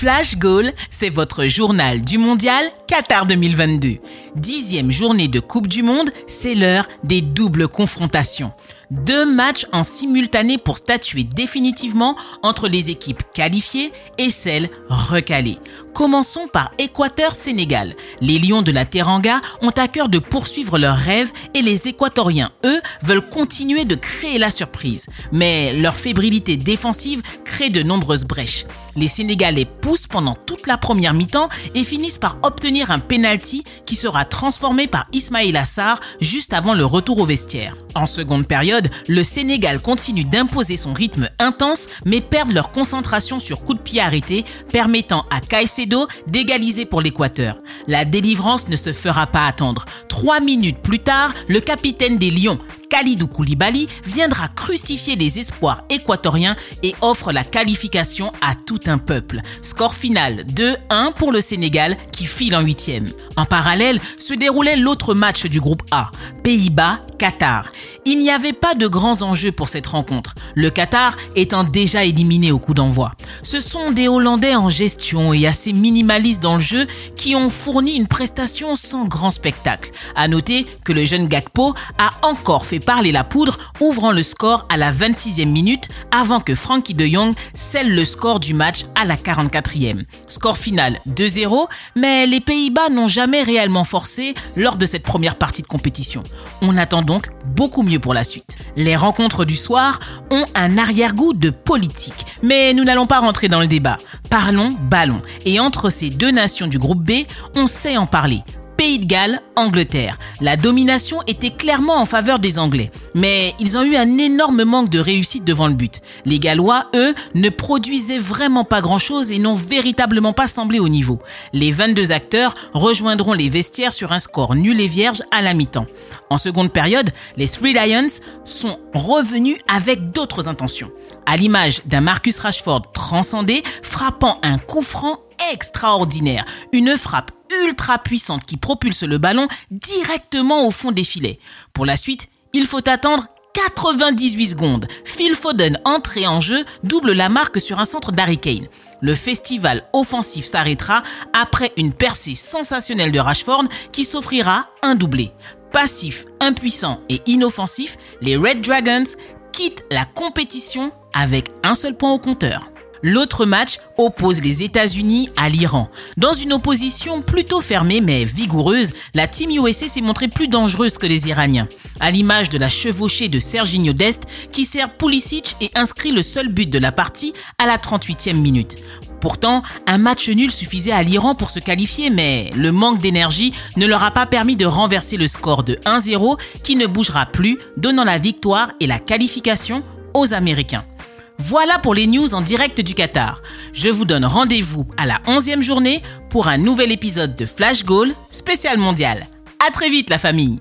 Flash Goal, c'est votre journal du mondial Qatar 2022. Dixième journée de Coupe du Monde, c'est l'heure des doubles confrontations. Deux matchs en simultané pour statuer définitivement entre les équipes qualifiées et celles recalées. Commençons par Équateur-Sénégal. Les Lions de la Teranga ont à cœur de poursuivre leurs rêves et les Équatoriens, eux, veulent continuer de créer la surprise. Mais leur fébrilité défensive crée de nombreuses brèches. Les Sénégalais poussent pendant toute la première mi-temps et finissent par obtenir un penalty qui sera transformé par Ismail Assar juste avant le retour au vestiaire. En seconde période, le Sénégal continue d'imposer son rythme intense mais perd leur concentration sur coup de pied arrêté permettant à Caicedo d'égaliser pour l'Équateur. La délivrance ne se fera pas attendre. Trois minutes plus tard, le capitaine des Lions, Khalidou Koulibaly viendra crucifier les espoirs équatoriens et offre la qualification à tout un peuple. Score final 2-1 pour le Sénégal qui file en huitième. En parallèle se déroulait l'autre match du groupe A, Pays-Bas, Qatar. Il n'y avait pas de grands enjeux pour cette rencontre, le Qatar étant déjà éliminé au coup d'envoi. Ce sont des Hollandais en gestion et assez minimalistes dans le jeu qui ont fourni une prestation sans grand spectacle. À noter que le jeune Gakpo a encore fait parler la poudre, ouvrant le score à la 26e minute avant que Frankie de Jong scelle le score du match à la 44e. Score final 2-0, mais les Pays-Bas n'ont jamais réellement forcé lors de cette première partie de compétition. On attend donc beaucoup mieux pour la suite. Les rencontres du soir ont un arrière-goût de politique, mais nous n'allons pas rentrer dans le débat. Parlons ballon. Et entre ces deux nations du groupe B, on sait en parler. Pays de Galles, Angleterre. La domination était clairement en faveur des Anglais, mais ils ont eu un énorme manque de réussite devant le but. Les Gallois, eux, ne produisaient vraiment pas grand-chose et n'ont véritablement pas semblé au niveau. Les 22 acteurs rejoindront les vestiaires sur un score nul et vierge à la mi-temps. En seconde période, les Three Lions sont revenus avec d'autres intentions. À l'image d'un Marcus Rashford transcendé, frappant un coup franc extraordinaire. Une frappe ultra puissante qui propulse le ballon directement au fond des filets. Pour la suite, il faut attendre 98 secondes. Phil Foden, entré en jeu, double la marque sur un centre d'Harry Kane. Le festival offensif s'arrêtera après une percée sensationnelle de Rashford qui s'offrira un doublé. Passif, impuissant et inoffensif, les Red Dragons quittent la compétition avec un seul point au compteur. L'autre match oppose les États-Unis à l'Iran. Dans une opposition plutôt fermée mais vigoureuse, la Team USA s'est montrée plus dangereuse que les Iraniens. À l'image de la chevauchée de Serginho Dest qui sert Pulisic et inscrit le seul but de la partie à la 38e minute. Pourtant, un match nul suffisait à l'Iran pour se qualifier, mais le manque d'énergie ne leur a pas permis de renverser le score de 1-0 qui ne bougera plus, donnant la victoire et la qualification aux Américains. Voilà pour les news en direct du Qatar. Je vous donne rendez-vous à la 11e journée pour un nouvel épisode de Flash Goal spécial mondial. À très vite la famille